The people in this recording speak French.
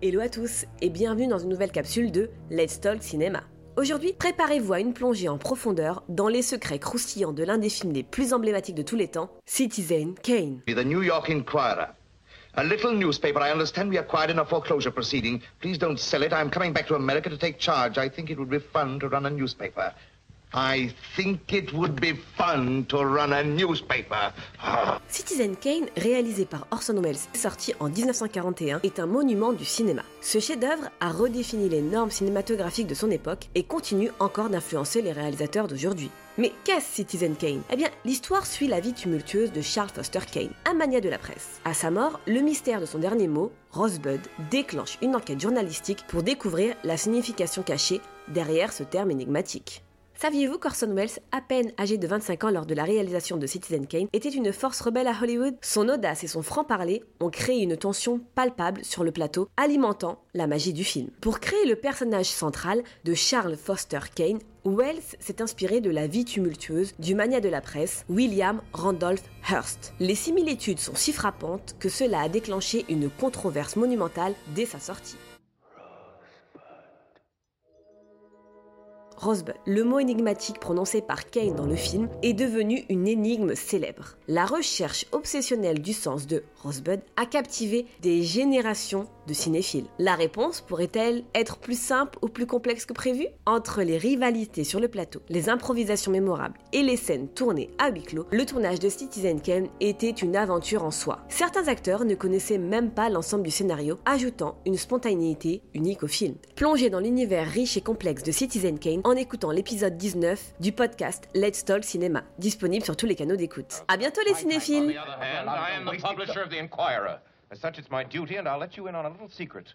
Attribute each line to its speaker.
Speaker 1: Hello à tous et bienvenue dans une nouvelle capsule de Let's Talk Cinéma. Aujourd'hui, préparez-vous à une plongée en profondeur dans les secrets croustillants de l'un des films les plus emblématiques de tous les temps, Citizen Kane.
Speaker 2: The New York Inquirer. A little newspaper I understand we acquired in a foreclosure proceeding. Please don't sell it. I'm coming back to America to take charge. I think it would be fun to run a newspaper. I think it would be fun to run a newspaper.
Speaker 1: Citizen Kane, réalisé par Orson Welles, sorti en 1941, est un monument du cinéma. Ce chef-d'œuvre a redéfini les normes cinématographiques de son époque et continue encore d'influencer les réalisateurs d'aujourd'hui. Mais qu'est-ce Citizen Kane? Eh bien, l'histoire suit la vie tumultueuse de Charles Foster Kane, un mania de la presse. À sa mort, le mystère de son dernier mot, Rosebud, déclenche une enquête journalistique pour découvrir la signification cachée derrière ce terme énigmatique. Saviez-vous qu'Orson Welles, à peine âgé de 25 ans lors de la réalisation de Citizen Kane, était une force rebelle à Hollywood? Son audace et son franc-parler ont créé une tension palpable sur le plateau, alimentant la magie du film. Pour créer le personnage central de Charles Foster Kane, Wells s'est inspiré de la vie tumultueuse du mania de la presse, William Randolph Hearst. Les similitudes sont si frappantes que cela a déclenché une controverse monumentale dès sa sortie. Rosebud, le mot énigmatique prononcé par Kane dans le film, est devenu une énigme célèbre. La recherche obsessionnelle du sens de Rosebud a captivé des générations de cinéphiles. La réponse pourrait-elle être plus simple ou plus complexe que prévu? Entre les rivalités sur le plateau, les improvisations mémorables et les scènes tournées à huis clos, le tournage de Citizen Kane était une aventure en soi. Certains acteurs ne connaissaient même pas l'ensemble du scénario, ajoutant une spontanéité unique au film. Plongé dans l'univers riche et complexe de Citizen Kane, en écoutant l'épisode 19 du podcast Let's Talk Cinéma, disponible sur tous les canaux d'écoute. À bientôt les cinéphiles
Speaker 3: As such, it's my duty, and I'll let you in on a little secret.